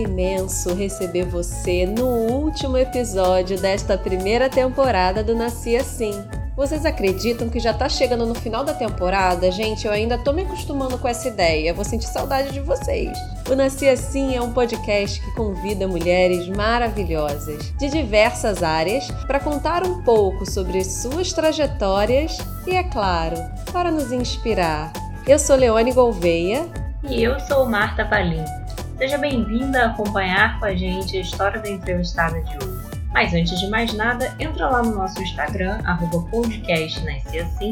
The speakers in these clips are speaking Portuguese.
imenso receber você no último episódio desta primeira temporada do Nasci Assim. Vocês acreditam que já tá chegando no final da temporada? Gente, eu ainda tô me acostumando com essa ideia. Vou sentir saudade de vocês. O Nasci Assim é um podcast que convida mulheres maravilhosas de diversas áreas para contar um pouco sobre suas trajetórias e, é claro, para nos inspirar. Eu sou Leone Gouveia. E eu sou Marta Palim. Seja bem-vinda a acompanhar com a gente a história da entrevistada de hoje. Mas antes de mais nada, entra lá no nosso Instagram, arroba podcast assim,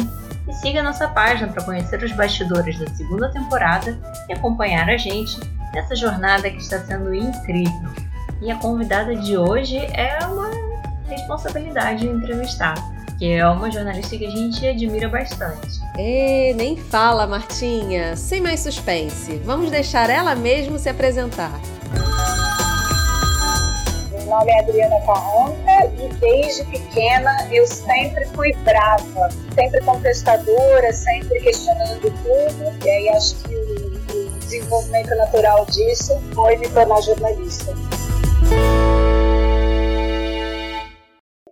e siga nossa página para conhecer os bastidores da segunda temporada e acompanhar a gente nessa jornada que está sendo incrível. E a convidada de hoje é uma responsabilidade de entrevistar, que é uma jornalista que a gente admira bastante. E nem fala, Martinha. Sem mais suspense, vamos deixar ela mesmo se apresentar. Meu nome é Adriana Carronca e desde pequena eu sempre fui brava, sempre contestadora, sempre questionando tudo. E aí acho que o, o desenvolvimento natural disso foi me tornar jornalista.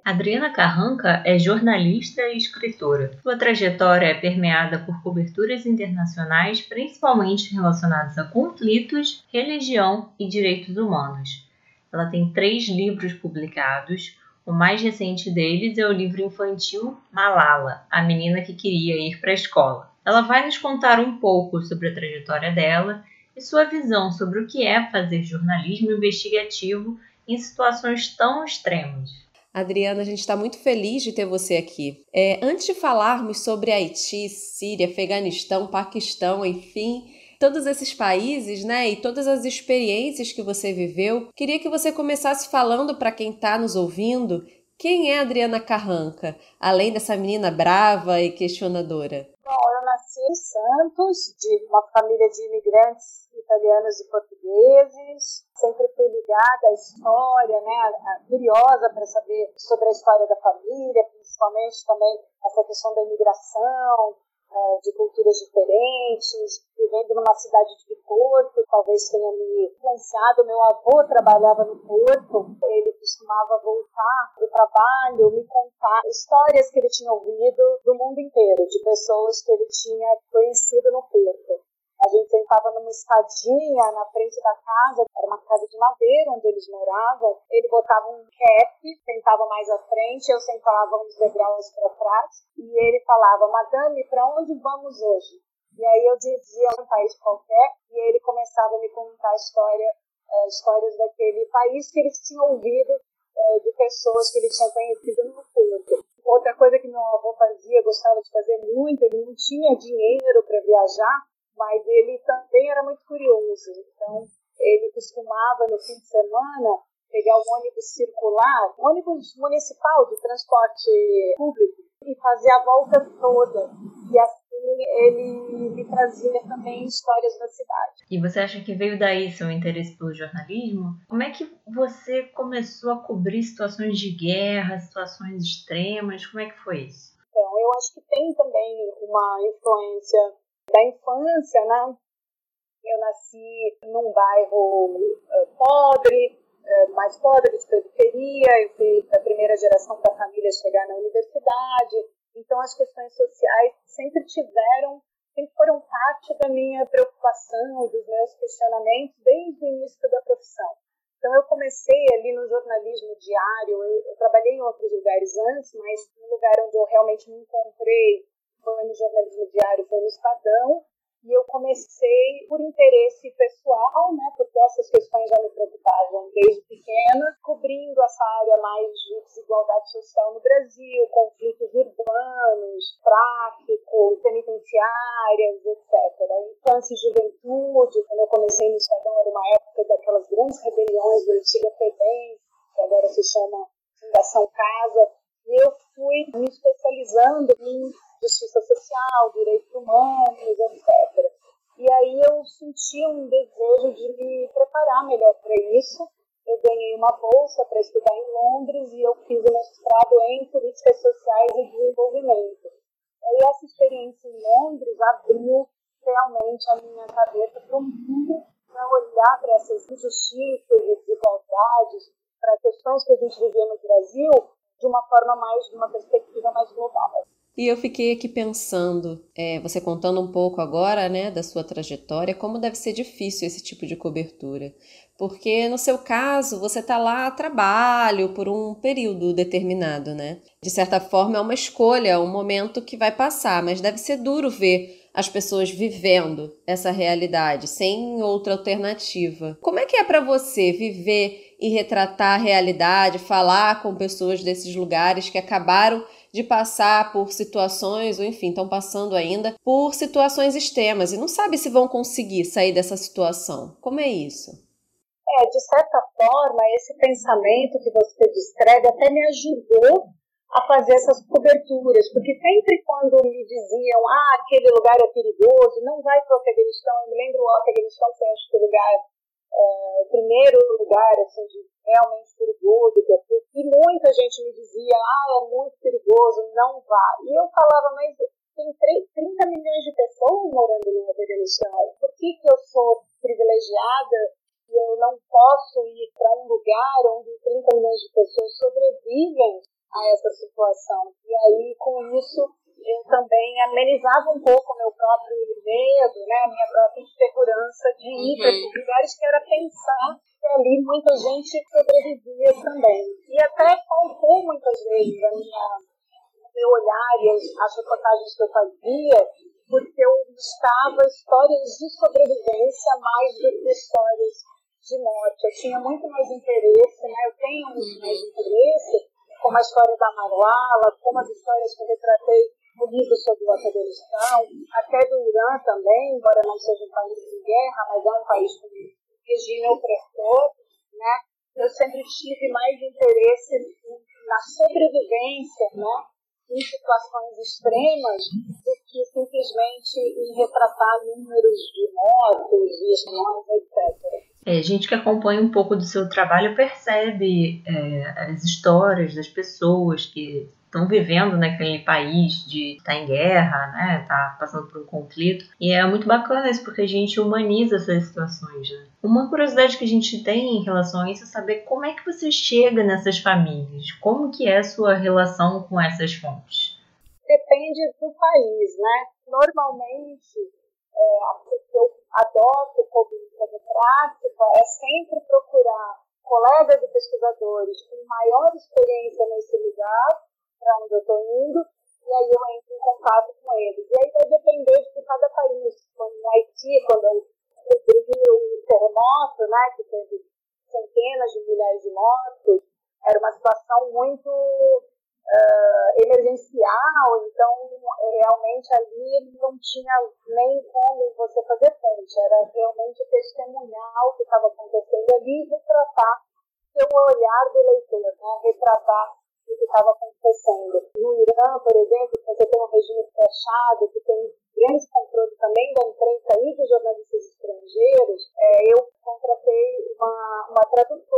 Adriana Carranca é jornalista e escritora. Sua trajetória é permeada por coberturas internacionais, principalmente relacionadas a conflitos, religião e direitos humanos. Ela tem três livros publicados. O mais recente deles é o livro infantil Malala, a menina que queria ir para a escola. Ela vai nos contar um pouco sobre a trajetória dela e sua visão sobre o que é fazer jornalismo investigativo em situações tão extremas. Adriana, a gente está muito feliz de ter você aqui. É, antes de falarmos sobre Haiti, Síria, Afeganistão, Paquistão, enfim, todos esses países, né, e todas as experiências que você viveu, queria que você começasse falando para quem está nos ouvindo quem é Adriana Carranca, além dessa menina brava e questionadora. Bom, eu nasci em Santos, de uma família de imigrantes italianos e portugueses. Sempre fui ligada à história, né, curiosa para saber sobre a história da família, principalmente também essa questão da imigração, é, de culturas diferentes, vivendo numa cidade de Porto, talvez tenha me influenciado. Meu avô trabalhava no Porto, ele costumava voltar do trabalho, me contar histórias que ele tinha ouvido do mundo inteiro, de pessoas que ele tinha conhecido no Porto. A gente sentava numa escadinha na frente da casa, era uma casa de madeira onde eles moravam. Ele botava um cap, sentava mais à frente, eu sentava uns degraus para trás, e ele falava: Madame, para onde vamos hoje? E aí eu dizia um país qualquer, e ele começava a me contar história, uh, histórias daquele país que eles tinham ouvido uh, de pessoas que ele tinha conhecido no Porto. Outra coisa que meu avô fazia, gostava de fazer muito, ele não tinha dinheiro para viajar, mas ele também era muito curioso. Então, ele costumava, no fim de semana, pegar um ônibus circular, um ônibus municipal de transporte público, e fazer a volta toda. E assim ele me trazia também histórias da cidade. E você acha que veio daí seu interesse pelo jornalismo? Como é que você começou a cobrir situações de guerra, situações extremas? Como é que foi isso? Então, eu acho que tem também uma influência da infância, né? Eu nasci num bairro uh, pobre, uh, mais pobre, de periferia, eu fui a primeira geração da família chegar na universidade, então as questões sociais sempre tiveram, sempre foram parte da minha preocupação dos meus questionamentos desde o início da profissão. Então eu comecei ali no jornalismo diário, eu, eu trabalhei em outros lugares antes, mas no lugar onde eu realmente me encontrei foi no jornalismo diário, foi no Estadão, e eu comecei por interesse pessoal, né, porque essas questões já me preocupavam desde pequena, cobrindo essa área mais de desigualdade social no Brasil, conflitos urbanos, tráfico, penitenciárias, etc. Infância e juventude, quando eu comecei no Estadão, era uma época daquelas grandes rebeliões da antiga FEBEM, que agora se chama Fundação Casa, e eu fui me especializando em justiça social, direitos humanos, etc. E aí eu senti um desejo de me preparar melhor para isso. Eu ganhei uma bolsa para estudar em Londres e eu fiz o mestrado em políticas sociais e desenvolvimento. E essa experiência em Londres abriu realmente a minha cabeça para um mundo para olhar para essas injustiças e desigualdades, para questões que a gente vivia no Brasil, uma forma mais, de uma perspectiva mais global. E eu fiquei aqui pensando, é, você contando um pouco agora, né, da sua trajetória, como deve ser difícil esse tipo de cobertura. Porque no seu caso, você está lá a trabalho por um período determinado, né? De certa forma, é uma escolha, um momento que vai passar, mas deve ser duro ver as pessoas vivendo essa realidade sem outra alternativa. Como é que é para você viver e retratar a realidade, falar com pessoas desses lugares que acabaram de passar por situações, ou enfim, estão passando ainda por situações extremas e não sabe se vão conseguir sair dessa situação? Como é isso? É, de certa forma, esse pensamento que você descreve até me ajudou a fazer essas coberturas, porque sempre quando me diziam, ah, aquele lugar é perigoso, não vai para o Afeganistão, eu me lembro o Afeganistão foi acho que lugar, é, o primeiro lugar assim, de realmente perigoso que eu fui, e muita gente me dizia, ah, é muito perigoso, não vá. E eu falava, mas tem 30 milhões de pessoas morando no Afeganistão, por que, que eu sou privilegiada e eu não posso ir para um lugar onde 30 milhões de pessoas sobrevivem a essa situação. E aí, com isso, eu também amenizava um pouco o meu próprio medo, né, a minha própria insegurança de ir uhum. para esses lugares, que era pensar que ali muita gente sobrevivia também. E até faltou muitas vezes a minha, o meu olhar e as reportagens que eu fazia, porque eu buscava histórias de sobrevivência mais do que histórias de morte. Eu tinha muito mais interesse, né, eu tenho muito mais uhum. interesse como a história da Malala, como as histórias que eu retratei no livro sobre o Afeganistão, até do Irã também, embora não seja um país em guerra, mas é um país com regime opressor, né? Eu sempre tive mais interesse na sobrevivência, né? Em situações extremas, do que simplesmente em retratar números de mortos, e etc. É, gente que acompanha um pouco do seu trabalho percebe é, as histórias das pessoas que estão vivendo naquele país de estar tá em guerra, né, tá passando por um conflito. E é muito bacana isso porque a gente humaniza essas situações, né? Uma curiosidade que a gente tem em relação a isso é saber como é que você chega nessas famílias, como que é a sua relação com essas fontes. Depende do país, né? Normalmente, é, eu adoto como, como prática é sempre procurar colegas e pesquisadores com maior experiência nesse lugar, para onde eu estou indo, e aí eu entro em contato com eles. E aí vai depender de cada país. Quando no Haiti, quando eu cobri o terremoto, né, que teve centenas de milhares de mortos, era uma situação muito uh, emergencial, então realmente ali não tinha nem como você fazer frente, era realmente testemunhar o que estava acontecendo ali e retratar pelo olhar do leitor, né? retratar que estava acontecendo. No Irã, por exemplo, você tem um regime fechado, que tem grande controle também da imprensa e dos jornalistas estrangeiros, é, eu contratei uma, uma tradutora,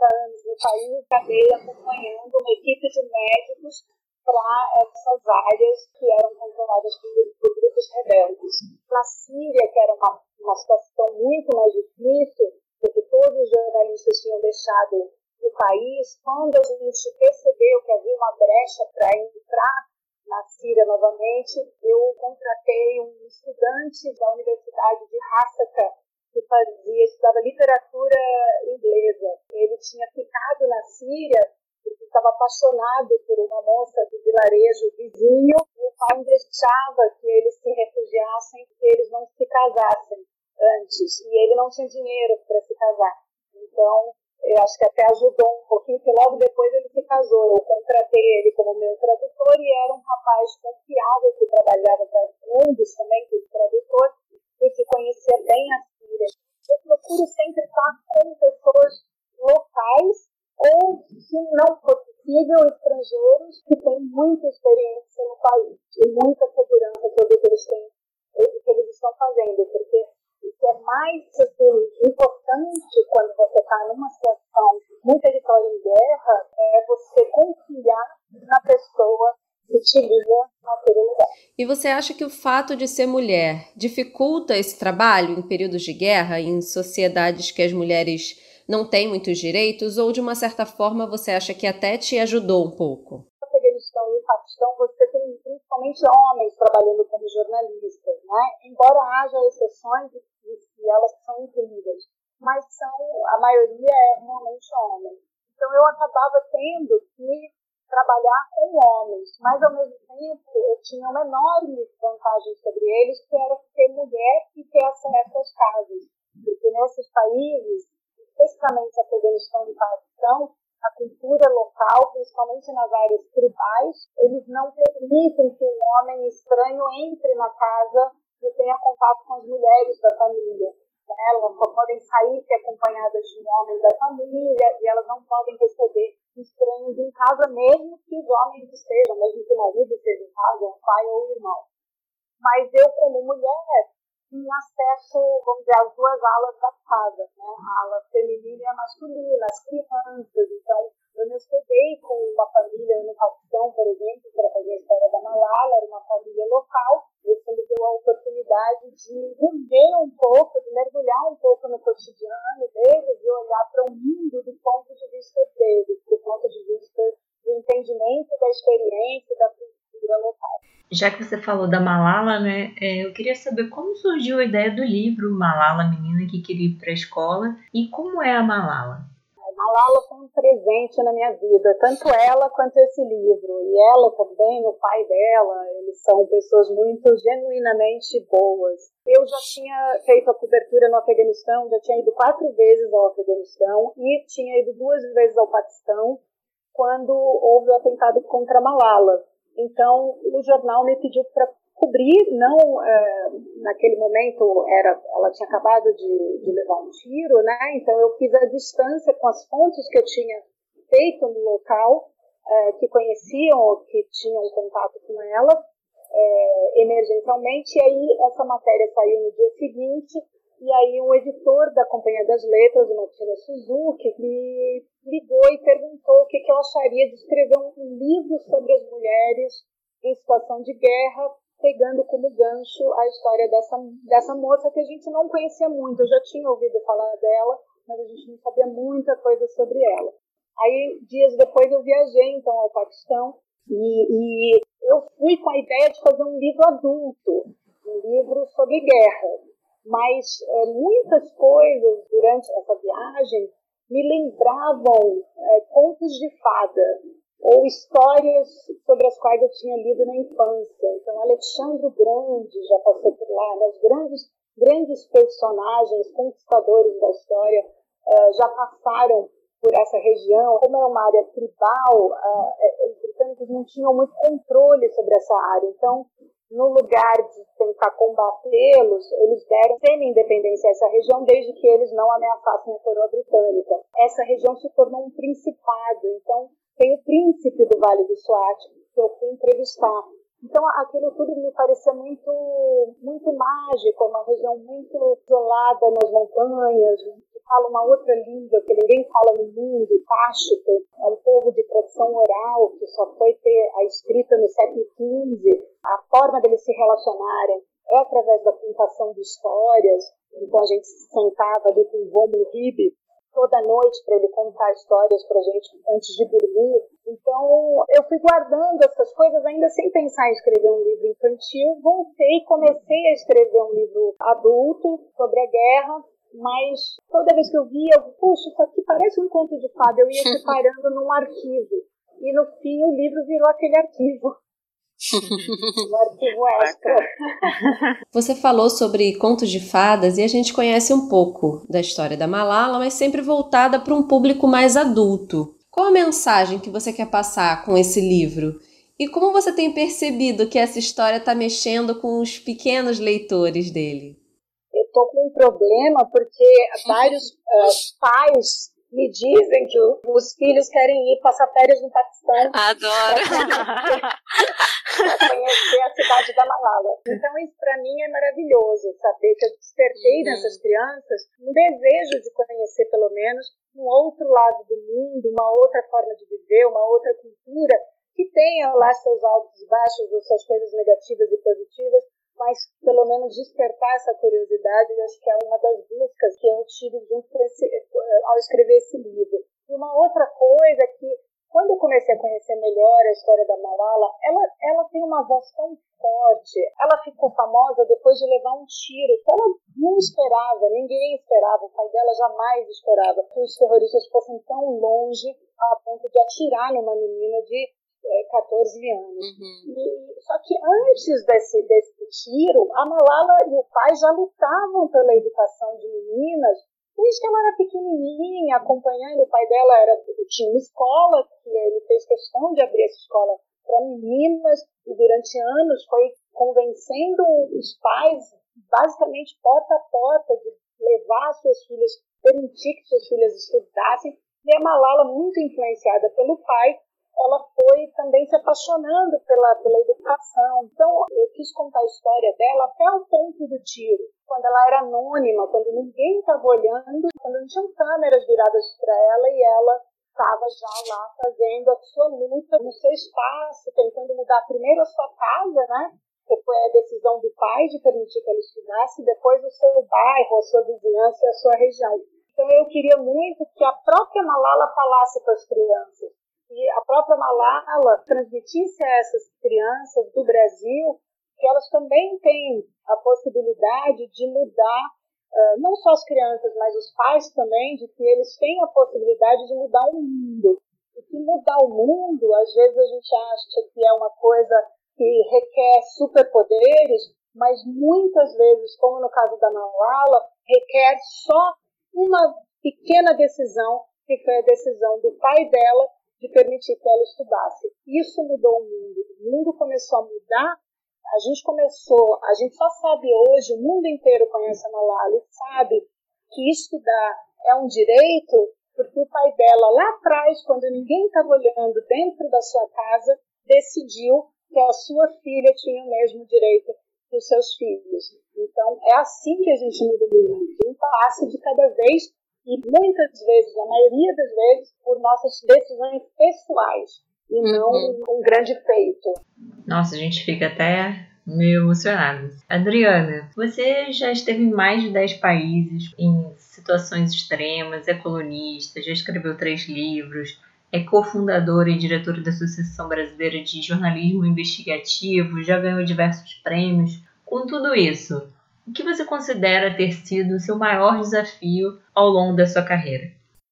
anos no país, acabei acompanhando uma equipe de médicos para essas áreas que eram controladas por, por, grupos rebeldes. Na Síria, que era uma, uma situação muito mais difícil, porque todos os jornalistas tinham deixado o país, quando a gente percebeu que havia uma brecha para entrar na Síria novamente, eu contratei um estudante da Universidade de Hasaka, que fazia, estudava literatura inglesa. Ele tinha ficado na Síria porque estava apaixonado por uma moça do vilarejo vizinho e o pai deixava que eles se refugiassem, que eles não se casassem. antes e ele não tinha dinheiro para se casar. Então, eu acho que até ajudou um pouquinho, porque logo depois ele se casou. Eu contratei ele como meu tradutor e era um rapaz confiável que trabalhava para fundos também, como tradutor, e que conhecia bem a Eu procuro sempre estar com pessoas locais ou, se não for possível, estrangeiros que têm muita experiência no país e muita segurança sobre o que eles têm, o que eles estão fazendo, porque o que é mais assim, importante quando você está numa situação muito território em guerra é você confiar na pessoa que te liga E você acha que o fato de ser mulher dificulta esse trabalho em períodos de guerra, em sociedades que as mulheres não têm muitos direitos, ou de uma certa forma você acha que até te ajudou um pouco? No Afeganistão e no Paquistão você tem principalmente homens trabalhando como jornalistas, né? Embora haja exceções e elas são incríveis, mas são a maioria é realmente homens. Então eu acabava tendo que trabalhar com homens, mas ao mesmo eu tinha uma enorme vantagem sobre eles, que era ser mulher e ter acesso às casas. Porque nesses países, especificamente Afeganistão e Paquistão, a cultura local, principalmente nas áreas tribais, eles não permitem que um homem estranho entre na casa e tenha contato com as mulheres da família. Elas só podem sair se acompanhadas de um homem da família e elas não podem receber estranhos em casa, mesmo que os homens estejam, mesmo que o marido esteja em casa, o pai ou o irmão. Mas eu, como mulher, tinha acesso, vamos dizer, às duas alas da casa, né? a ala feminina e a masculina, as crianças. Então, eu me hospedei com uma família no Paquistão, por exemplo, para fazer a história da Malala, era uma família local, isso me deu a oportunidade de viver um pouco, de mergulhar um pouco no cotidiano Já que você falou da Malala, né, é, eu queria saber como surgiu a ideia do livro Malala, menina que queria ir para a escola, e como é a Malala? Malala foi um presente na minha vida, tanto ela quanto esse livro. E ela também, o pai dela, eles são pessoas muito genuinamente boas. Eu já tinha feito a cobertura no Afeganistão, já tinha ido quatro vezes ao Afeganistão e tinha ido duas vezes ao Paquistão quando houve o atentado contra Malala. Então, o jornal me pediu para cobrir, não é, naquele momento era, ela tinha acabado de, de, levar um tiro, né? Então eu fiz a distância com as fontes que eu tinha feito no local, é, que conheciam ou que tinham contato com ela é, emergencialmente. E aí essa matéria saiu no dia seguinte. E aí um editor da Companhia das Letras, o Martina Suzuki, me ligou e perguntou o que, que eu acharia de escrever um livro sobre as mulheres em situação de guerra pegando como gancho a história dessa, dessa moça que a gente não conhecia muito. Eu já tinha ouvido falar dela, mas a gente não sabia muita coisa sobre ela. Aí, dias depois, eu viajei então ao Paquistão e, e eu fui com a ideia de fazer um livro adulto, um livro sobre guerra. Mas é, muitas coisas durante essa viagem me lembravam é, contos de fada ou histórias sobre as quais eu tinha lido na infância. Então, Alexandre Grande já passou por lá, né? os grandes, grandes personagens, conquistadores da história, uh, já passaram por essa região. Como é uma área tribal, uh, os britânicos não tinham muito controle sobre essa área. Então, no lugar de tentar combatê-los, eles deram semi-independência a essa região desde que eles não ameaçassem a coroa britânica. Essa região se tornou um principado, então tem o príncipe do Vale do Swat, que eu fui entrevistar. Então, aquilo tudo me parecia muito, muito mágico, uma região muito isolada nas montanhas, fala uma outra língua que ninguém fala no mundo, Páshto. É um povo de tradição oral que só foi ter a escrita no século XV. A forma deles se relacionarem é através da contação de histórias. Então, a gente se sentava ali com o Vomo Ribe, toda noite para ele contar histórias para gente antes de dormir. Então, eu fui guardando essas coisas ainda sem pensar em escrever um livro infantil. Voltei e comecei a escrever um livro adulto sobre a guerra, mas toda vez que eu via, eu, puxa, isso aqui parece um conto de fada. Eu ia separando num arquivo. E no fim, o livro virou aquele arquivo. um arquivo extra. Você falou sobre contos de fadas e a gente conhece um pouco da história da Malala, mas sempre voltada para um público mais adulto. Qual a mensagem que você quer passar com esse livro? E como você tem percebido que essa história está mexendo com os pequenos leitores dele? Estou com um problema porque vários uh, pais me dizem que os filhos querem ir passar férias no Paquistão. Adoro! para conhecer a cidade da Malala. Então, isso para mim é maravilhoso, saber que eu despertei uhum. nessas crianças um desejo de conhecer, pelo menos, um outro lado do mundo, uma outra forma de viver, uma outra cultura, que tenha lá seus altos e baixos, suas coisas negativas e positivas, mas pelo menos despertar essa curiosidade, eu acho que é uma das buscas que eu tive junto com esse, ao escrever esse livro. E uma outra coisa é que, quando eu comecei a conhecer melhor a história da Malala, ela, ela tem uma voz tão forte. Ela ficou famosa depois de levar um tiro que ela não esperava, ninguém esperava, o pai dela jamais esperava que os terroristas fossem tão longe a ponto de atirar numa menina de 14 anos. Uhum. E, só que antes desse, desse tiro, a Malala e o pai já lutavam pela educação de meninas desde que ela era pequenininha, acompanhando. O pai dela era, tinha uma escola, que ele fez questão de abrir essa escola para meninas, e durante anos foi convencendo os pais, basicamente porta a porta, de levar suas filhas, permitir que suas filhas estudassem. E a Malala, muito influenciada pelo pai, ela foi também se apaixonando pela, pela educação. Então, eu quis contar a história dela até o ponto do tiro, quando ela era anônima, quando ninguém estava olhando, quando não tinham câmeras viradas para ela e ela estava já lá fazendo a sua luta no seu espaço, tentando mudar primeiro a sua casa, né? Que foi a decisão do pai de permitir que ela estudasse, depois o seu bairro, a sua vizinhança e a sua região. Então eu queria muito que a própria Malala falasse para as crianças que a própria Malala transmitisse a essas crianças do Brasil que elas também têm a possibilidade de mudar, não só as crianças, mas os pais também, de que eles têm a possibilidade de mudar o mundo. E que mudar o mundo, às vezes a gente acha que é uma coisa que requer superpoderes, mas muitas vezes, como no caso da Malala, requer só uma pequena decisão, que foi a decisão do pai dela de permitir que ela estudasse. Isso mudou o mundo. O mundo começou a mudar. A gente começou, a gente só sabe hoje, o mundo inteiro conhece a Malala e sabe que estudar é um direito, porque o pai dela, lá atrás, quando ninguém estava olhando dentro da sua casa, decidiu que a sua filha tinha o mesmo direito que os seus filhos. Então, é assim que a gente muda o mundo, um passo de cada vez, e muitas vezes, a maioria das vezes, por nossas decisões pessoais e não uhum. um grande feito. Nossa, a gente fica até meio emocionado. Adriana, você já esteve em mais de 10 países, em situações extremas, é colunista, já escreveu três livros, é cofundadora e diretora da Associação Brasileira de Jornalismo Investigativo, já ganhou diversos prêmios. Com tudo isso, o que você considera ter sido o seu maior desafio ao longo da sua carreira?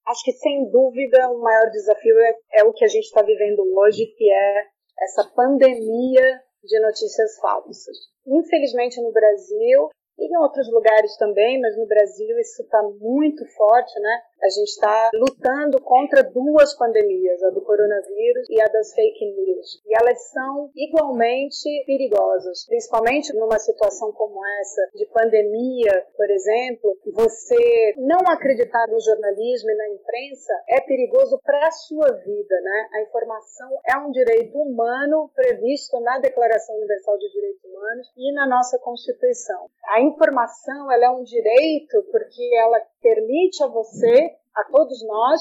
Acho que sem dúvida o maior desafio é, é o que a gente está vivendo hoje, que é essa pandemia de notícias falsas. Infelizmente no Brasil e em outros lugares também, mas no Brasil isso está muito forte, né? A gente está lutando contra duas pandemias, a do coronavírus e a das fake news. E elas são igualmente perigosas, principalmente numa situação como essa, de pandemia, por exemplo. Você não acreditar no jornalismo e na imprensa é perigoso para a sua vida, né? A informação é um direito humano previsto na Declaração Universal de Direitos Humanos e na nossa Constituição. A informação ela é um direito porque ela permite a você, a todos nós,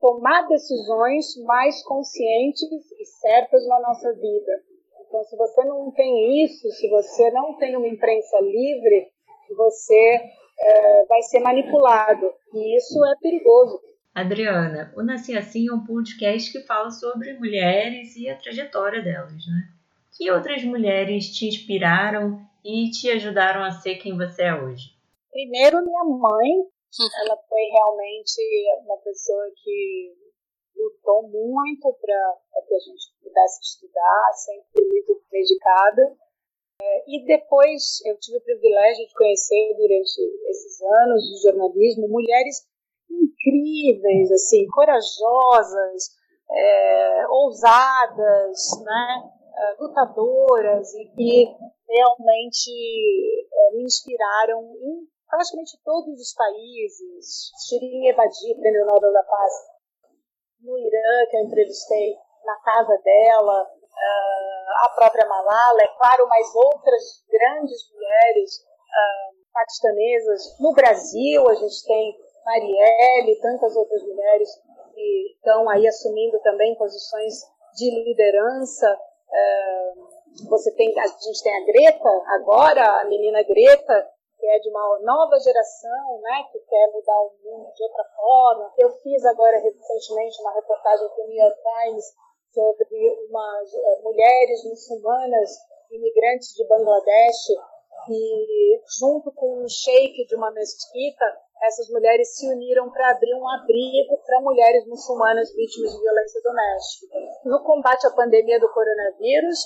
tomar decisões mais conscientes e certas na nossa vida. Então, se você não tem isso, se você não tem uma imprensa livre, você é, vai ser manipulado. E isso é perigoso. Adriana, o Nasci Assim é um podcast que fala sobre mulheres e a trajetória delas, né? Que outras mulheres te inspiraram e te ajudaram a ser quem você é hoje? Primeiro, minha mãe. Ela foi realmente uma pessoa que lutou muito para que a gente pudesse estudar, sempre muito dedicada. É, e depois eu tive o privilégio de conhecer durante esses anos de jornalismo mulheres incríveis, assim, corajosas, é, ousadas, né, é, lutadoras e que realmente é, me inspiraram em praticamente todos os países. Shirin Ebadi, Prêmio Nobel da Paz, no Irã, que eu entrevistei na casa dela, uh, a própria Malala, é claro, mas outras grandes mulheres paquistanesas. No Brasil, a gente tem Marielle e tantas outras mulheres que estão aí assumindo também posições de liderança. Você tem, a gente tem a Greta agora, a menina Greta, que é de uma nova geração, né, que quer mudar o mundo de outra forma. Eu fiz agora recentemente uma reportagem para o New York Times sobre umas uh, mulheres muçulmanas imigrantes de Bangladesh que, junto com um sheik de uma mesquita, essas mulheres se uniram para abrir um abrigo para mulheres muçulmanas vítimas de violência doméstica. No combate à pandemia do coronavírus,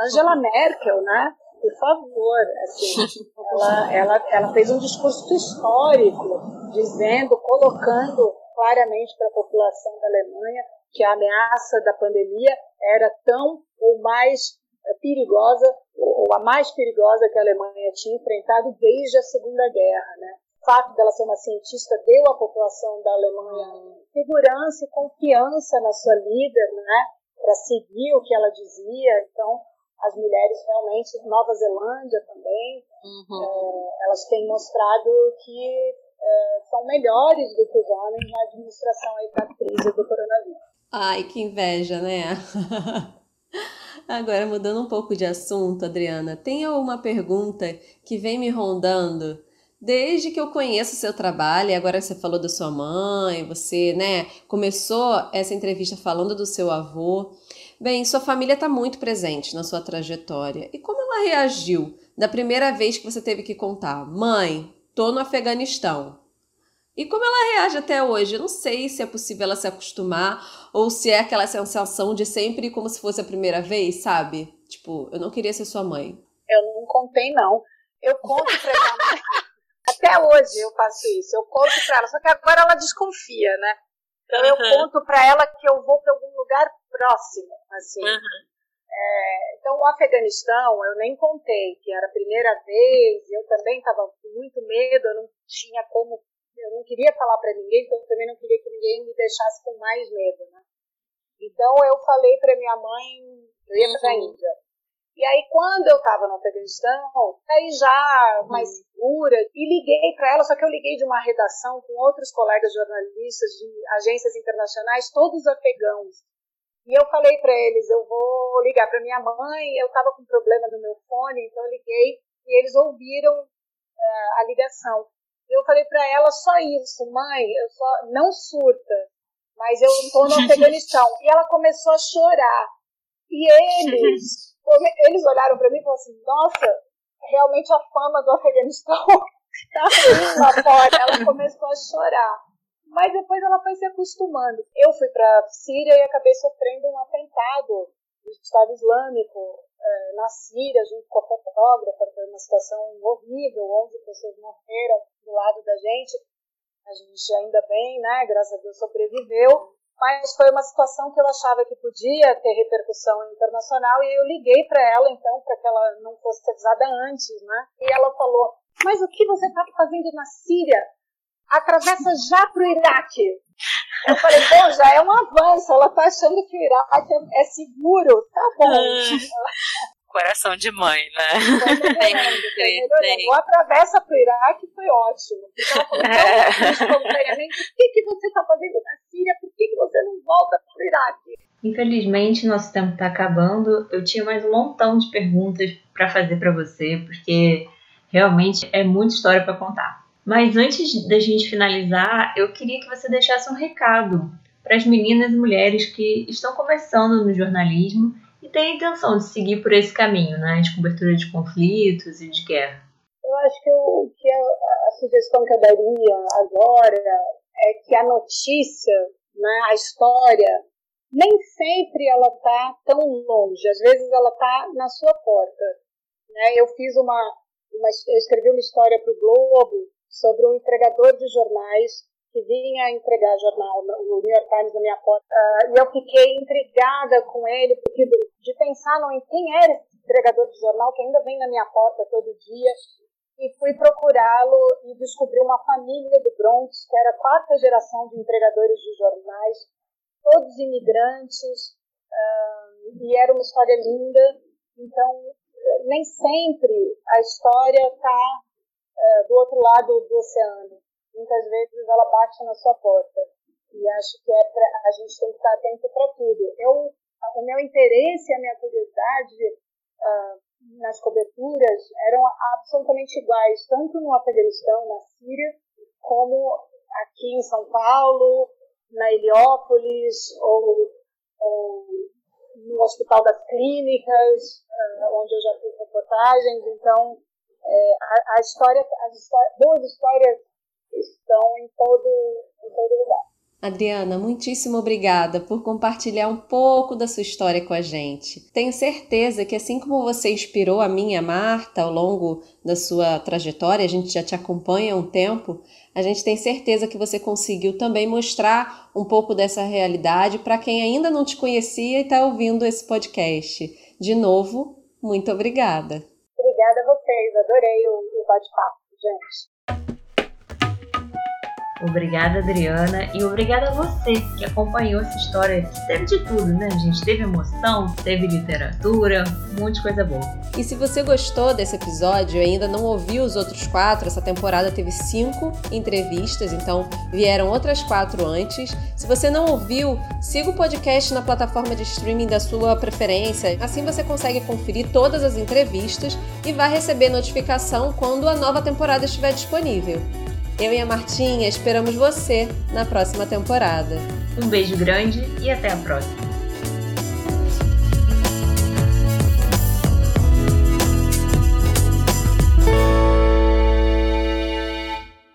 Angela Merkel, né, por favor, assim, ela, ela, ela fez um discurso histórico, dizendo, colocando claramente para a população da Alemanha que a ameaça da pandemia era tão ou mais perigosa, ou a mais perigosa que a Alemanha tinha enfrentado desde a Segunda Guerra. Né? Fato dela ser uma cientista deu à população da Alemanha segurança e confiança na sua líder, né? para seguir o que ela dizia. Então, as mulheres realmente, Nova Zelândia também, uhum. é, elas têm mostrado que é, são melhores do que os homens na administração aí da crise do coronavírus. Ai, que inveja, né? Agora, mudando um pouco de assunto, Adriana, tem uma pergunta que vem me rondando desde que eu conheço o seu trabalho, e agora você falou da sua mãe, você, né, começou essa entrevista falando do seu avô. Bem, sua família está muito presente na sua trajetória. E como ela reagiu da primeira vez que você teve que contar: mãe, tô no Afeganistão? E como ela reage até hoje? Eu não sei se é possível ela se acostumar ou se é aquela sensação de sempre como se fosse a primeira vez, sabe? Tipo, eu não queria ser sua mãe. Eu não contei, não. Eu conto pra minha mãe. Até hoje eu faço isso. Eu conto pra ela. Só que agora ela desconfia, né? Então eu conto pra ela que eu vou pra algum lugar próximo, assim. Uhum. É, então, o Afeganistão, eu nem contei que era a primeira vez, eu também estava com muito medo, eu não tinha como, eu não queria falar para ninguém, porque eu também não queria que ninguém me deixasse com mais medo, né? Então, eu falei para minha mãe, eu ia para a uhum. Índia. E aí, quando eu estava no Afeganistão, aí já mais uhum. segura, e liguei para ela, só que eu liguei de uma redação com outros colegas jornalistas de agências internacionais, todos afegãos. E eu falei para eles, eu vou ligar para minha mãe, eu estava com problema no meu fone, então eu liguei e eles ouviram uh, a ligação. Eu falei para ela só isso, mãe, eu só não surta, mas eu estou no Afeganistão. E ela começou a chorar. E eles, eles olharam para mim e falaram assim, nossa, realmente a fama do Afeganistão ruim lá fora. Ela começou a chorar. Mas depois ela foi se acostumando. Eu fui para Síria e acabei sofrendo um atentado do Estado Islâmico é, na Síria, junto com a fotógrafa. Foi uma situação horrível, 11 pessoas morreram do lado da gente. A gente ainda bem, né? Graças a Deus sobreviveu. Mas foi uma situação que eu achava que podia ter repercussão internacional e eu liguei para ela então para que ela não fosse avisada antes, né? E ela falou: "Mas o que você está fazendo na Síria?" atravessa já para o Iraque. Eu falei, bom, já é um avanço. Ela tá achando que o Iraque é seguro. Tá bom. Coração de mãe, né? Tem, tem, tem. atravessa para o Iraque foi ótimo. Porque ela falou, espontaneamente, o que, que você está fazendo na Síria? Por que, que você não volta para o Iraque? Infelizmente, nosso tempo está acabando. Eu tinha mais um montão de perguntas para fazer para você, porque realmente é muita história para contar. Mas antes da gente finalizar, eu queria que você deixasse um recado para as meninas e mulheres que estão começando no jornalismo e têm a intenção de seguir por esse caminho, né, de cobertura de conflitos e de guerra. Eu acho que, o, que a, a sugestão que eu daria agora é que a notícia né? A história nem sempre ela está tão longe, às vezes ela está na sua porta. Né? Eu fiz uma, uma eu escrevi uma história para o Globo sobre um entregador de jornais que vinha entregar jornal, o New York Times na minha porta, uh, e eu fiquei intrigada com ele, porque de pensar em quem era esse entregador de jornal que ainda vem na minha porta todo dia, e fui procurá-lo e descobri uma família do Bronx, que era a quarta geração de entregadores de jornais, todos imigrantes, uh, e era uma história linda. Então, nem sempre a história está uh, do outro lado do oceano. Muitas vezes ela bate na sua porta. E acho que é pra, a gente tem que estar atento para tudo. Eu, o meu interesse e a minha curiosidade uh, nas coberturas eram absolutamente iguais, tanto no Afeganistão, na Síria, como aqui em São Paulo, na Heliópolis ou, ou no Hospital das Clínicas, uh, onde eu já fiz reportagens. Então, é, a, a, história, as histórias, boas histórias estão em todo, em todo lugar. Adriana, muitíssimo obrigada por compartilhar um pouco da sua história com a gente. Tenho certeza que, assim como você inspirou a mim e a Marta ao longo da sua trajetória, a gente já te acompanha há um tempo, a gente tem certeza que você conseguiu também mostrar um pouco dessa realidade para quem ainda não te conhecia e está ouvindo esse podcast. De novo, muito obrigada. Obrigada a vocês, adorei o bate-papo, gente. Obrigada, Adriana, e obrigada a você que acompanhou essa história. Teve de tudo, né, gente? Teve emoção, teve literatura, um monte de coisa boa. E se você gostou desse episódio e ainda não ouviu os outros quatro, essa temporada teve cinco entrevistas, então vieram outras quatro antes. Se você não ouviu, siga o podcast na plataforma de streaming da sua preferência. Assim você consegue conferir todas as entrevistas e vai receber notificação quando a nova temporada estiver disponível. Eu e a Martinha esperamos você na próxima temporada. Um beijo grande e até a próxima!